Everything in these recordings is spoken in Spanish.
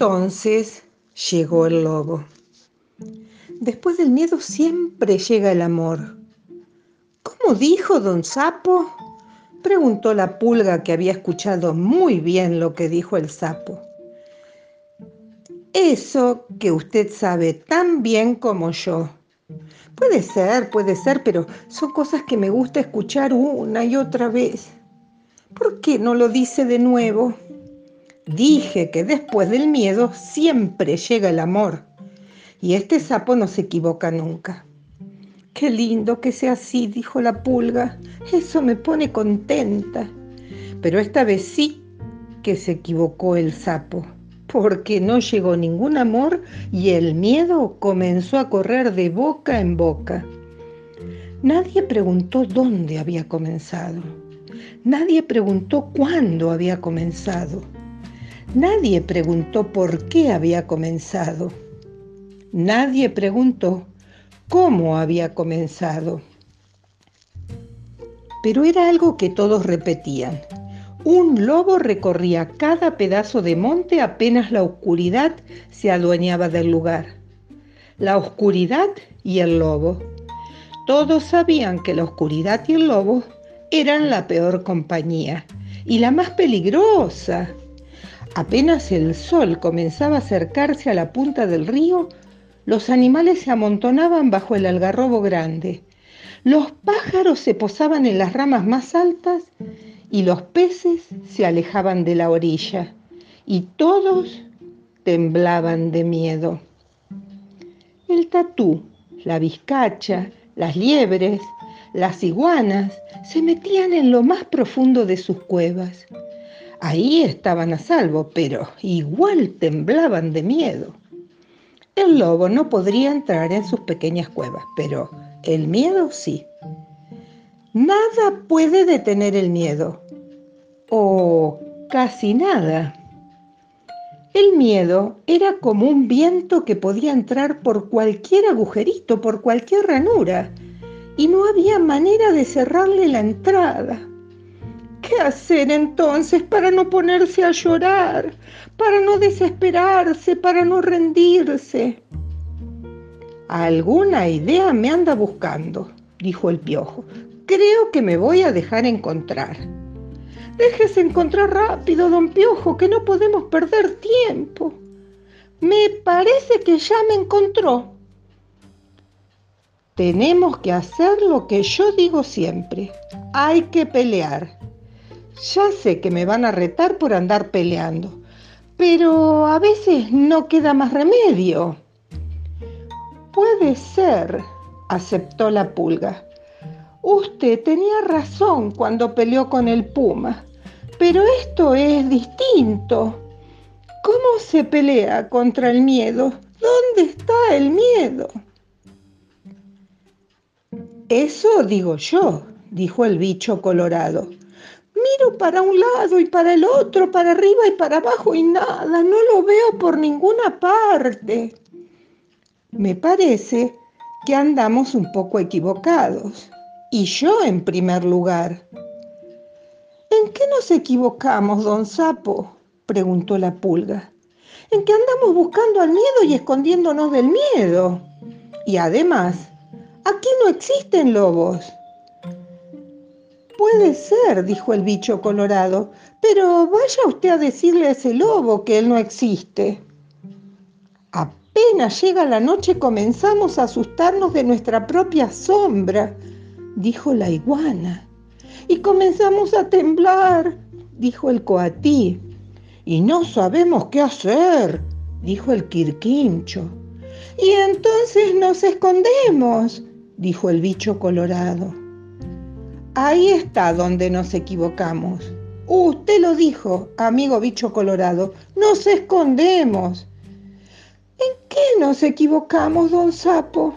Entonces llegó el lobo. Después del miedo siempre llega el amor. ¿Cómo dijo don Sapo? Preguntó la pulga que había escuchado muy bien lo que dijo el sapo. Eso que usted sabe tan bien como yo. Puede ser, puede ser, pero son cosas que me gusta escuchar una y otra vez. ¿Por qué no lo dice de nuevo? Dije que después del miedo siempre llega el amor. Y este sapo no se equivoca nunca. Qué lindo que sea así, dijo la pulga. Eso me pone contenta. Pero esta vez sí que se equivocó el sapo, porque no llegó ningún amor y el miedo comenzó a correr de boca en boca. Nadie preguntó dónde había comenzado. Nadie preguntó cuándo había comenzado. Nadie preguntó por qué había comenzado. Nadie preguntó cómo había comenzado. Pero era algo que todos repetían. Un lobo recorría cada pedazo de monte apenas la oscuridad se adueñaba del lugar. La oscuridad y el lobo. Todos sabían que la oscuridad y el lobo eran la peor compañía y la más peligrosa. Apenas el sol comenzaba a acercarse a la punta del río, los animales se amontonaban bajo el algarrobo grande. Los pájaros se posaban en las ramas más altas y los peces se alejaban de la orilla. Y todos temblaban de miedo. El tatú, la vizcacha, las liebres, las iguanas se metían en lo más profundo de sus cuevas. Ahí estaban a salvo, pero igual temblaban de miedo. El lobo no podría entrar en sus pequeñas cuevas, pero el miedo sí. Nada puede detener el miedo, o casi nada. El miedo era como un viento que podía entrar por cualquier agujerito, por cualquier ranura, y no había manera de cerrarle la entrada. ¿Qué hacer entonces para no ponerse a llorar, para no desesperarse, para no rendirse? Alguna idea me anda buscando, dijo el piojo. Creo que me voy a dejar encontrar. Déjese encontrar rápido, don Piojo, que no podemos perder tiempo. Me parece que ya me encontró. Tenemos que hacer lo que yo digo siempre. Hay que pelear. Ya sé que me van a retar por andar peleando, pero a veces no queda más remedio. Puede ser, aceptó la pulga. Usted tenía razón cuando peleó con el puma, pero esto es distinto. ¿Cómo se pelea contra el miedo? ¿Dónde está el miedo? Eso digo yo, dijo el bicho colorado. Miro para un lado y para el otro, para arriba y para abajo y nada, no lo veo por ninguna parte. Me parece que andamos un poco equivocados. Y yo en primer lugar. ¿En qué nos equivocamos, don Sapo? preguntó la pulga. En que andamos buscando al miedo y escondiéndonos del miedo. Y además, aquí no existen lobos. Puede ser, dijo el bicho colorado, pero vaya usted a decirle a ese lobo que él no existe. Apenas llega la noche comenzamos a asustarnos de nuestra propia sombra, dijo la iguana. Y comenzamos a temblar, dijo el coatí. Y no sabemos qué hacer, dijo el quirquincho. Y entonces nos escondemos, dijo el bicho colorado. Ahí está donde nos equivocamos. Usted lo dijo, amigo bicho colorado, nos escondemos. ¿En qué nos equivocamos, don Sapo?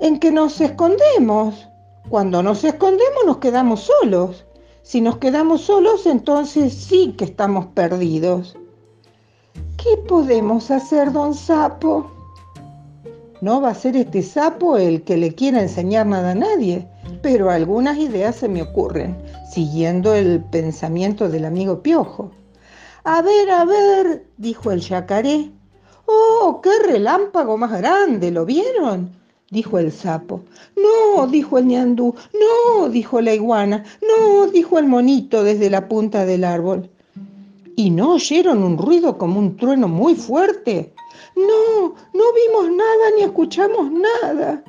En que nos escondemos. Cuando nos escondemos nos quedamos solos. Si nos quedamos solos, entonces sí que estamos perdidos. ¿Qué podemos hacer, don Sapo? No va a ser este sapo el que le quiera enseñar nada a nadie pero algunas ideas se me ocurren, siguiendo el pensamiento del amigo Piojo. A ver, a ver, dijo el yacaré. ¡Oh, qué relámpago más grande! ¿Lo vieron? dijo el sapo. No, dijo el ñandú. No, dijo la iguana. No, dijo el monito desde la punta del árbol. ¿Y no oyeron un ruido como un trueno muy fuerte? No, no vimos nada ni escuchamos nada,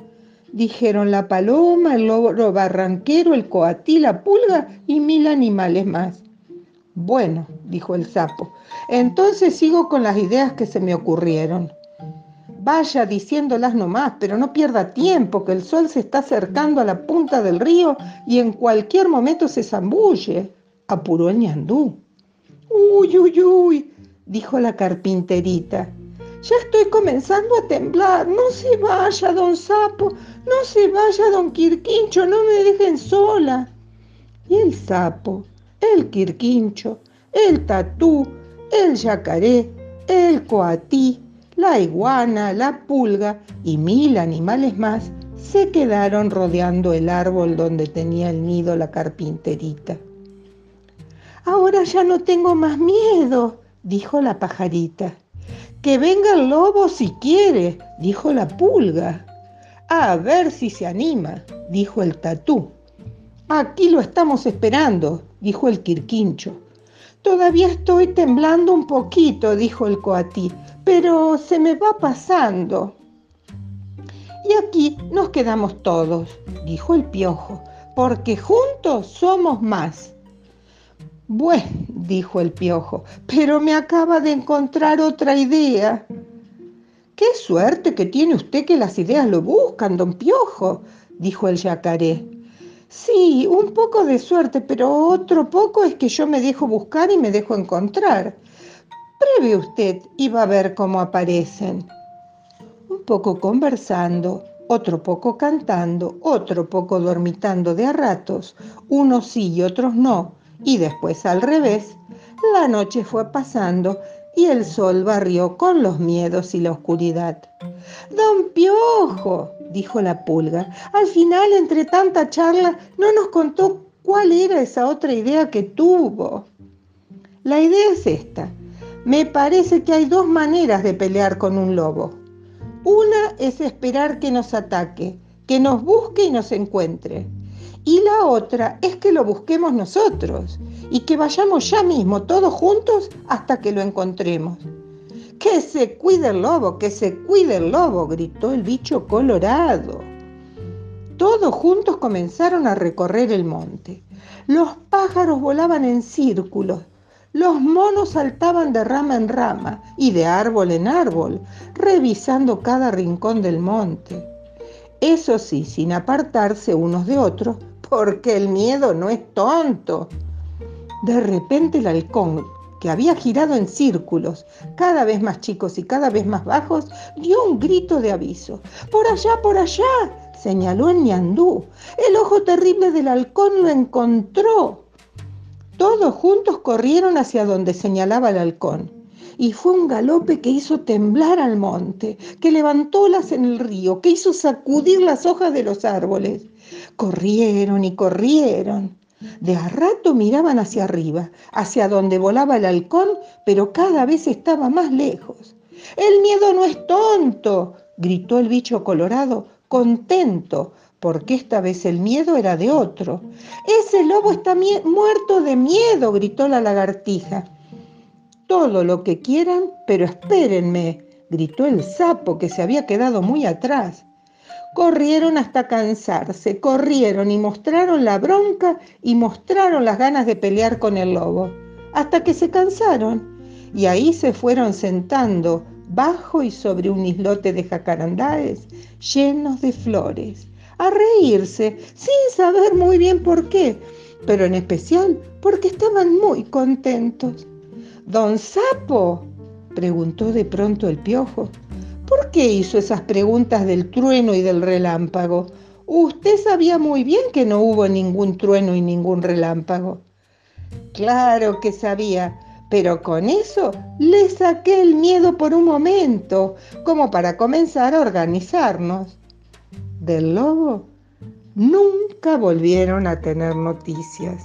dijeron la paloma, el lobo barranquero, el coatí, la pulga y mil animales más. Bueno, dijo el sapo, entonces sigo con las ideas que se me ocurrieron. Vaya diciéndolas nomás, pero no pierda tiempo, que el sol se está acercando a la punta del río y en cualquier momento se zambulle, apuró el ñandú. Uy, uy, uy, dijo la carpinterita. Ya estoy comenzando a temblar. No se vaya, don Sapo. No se vaya, don Quirquincho. No me dejen sola. Y el sapo, el Quirquincho, el tatú, el yacaré, el coatí, la iguana, la pulga y mil animales más se quedaron rodeando el árbol donde tenía el nido la carpinterita. Ahora ya no tengo más miedo, dijo la pajarita. Que venga el lobo si quiere, dijo la pulga. A ver si se anima, dijo el tatú. Aquí lo estamos esperando, dijo el quirquincho. Todavía estoy temblando un poquito, dijo el coatí, pero se me va pasando. Y aquí nos quedamos todos, dijo el piojo, porque juntos somos más. Bueno, dijo el piojo, pero me acaba de encontrar otra idea. Qué suerte que tiene usted que las ideas lo buscan, don Piojo, dijo el yacaré. Sí, un poco de suerte, pero otro poco es que yo me dejo buscar y me dejo encontrar. Pruebe usted y va a ver cómo aparecen. Un poco conversando, otro poco cantando, otro poco dormitando de a ratos, unos sí y otros no, y después al revés, la noche fue pasando y el sol barrió con los miedos y la oscuridad. Don Piojo, dijo la pulga, al final, entre tanta charla, no nos contó cuál era esa otra idea que tuvo. La idea es esta. Me parece que hay dos maneras de pelear con un lobo. Una es esperar que nos ataque, que nos busque y nos encuentre. Y la otra es que lo busquemos nosotros y que vayamos ya mismo todos juntos hasta que lo encontremos. Que se cuide el lobo, que se cuide el lobo, gritó el bicho colorado. Todos juntos comenzaron a recorrer el monte. Los pájaros volaban en círculos, los monos saltaban de rama en rama y de árbol en árbol, revisando cada rincón del monte. Eso sí, sin apartarse unos de otros, porque el miedo no es tonto. De repente el halcón, que había girado en círculos, cada vez más chicos y cada vez más bajos, dio un grito de aviso. ¡Por allá, por allá! señaló el ñandú. El ojo terrible del halcón lo encontró. Todos juntos corrieron hacia donde señalaba el halcón. Y fue un galope que hizo temblar al monte, que levantó olas en el río, que hizo sacudir las hojas de los árboles. Corrieron y corrieron. De a rato miraban hacia arriba, hacia donde volaba el halcón, pero cada vez estaba más lejos. El miedo no es tonto, gritó el bicho colorado, contento, porque esta vez el miedo era de otro. Ese lobo está muerto de miedo, gritó la lagartija. Todo lo que quieran, pero espérenme, gritó el sapo que se había quedado muy atrás. Corrieron hasta cansarse, corrieron y mostraron la bronca y mostraron las ganas de pelear con el lobo, hasta que se cansaron y ahí se fueron sentando bajo y sobre un islote de jacarandáes llenos de flores, a reírse sin saber muy bien por qué, pero en especial porque estaban muy contentos. Don Sapo, preguntó de pronto el piojo, ¿Por qué hizo esas preguntas del trueno y del relámpago? Usted sabía muy bien que no hubo ningún trueno y ningún relámpago. Claro que sabía, pero con eso le saqué el miedo por un momento, como para comenzar a organizarnos. Del lobo nunca volvieron a tener noticias.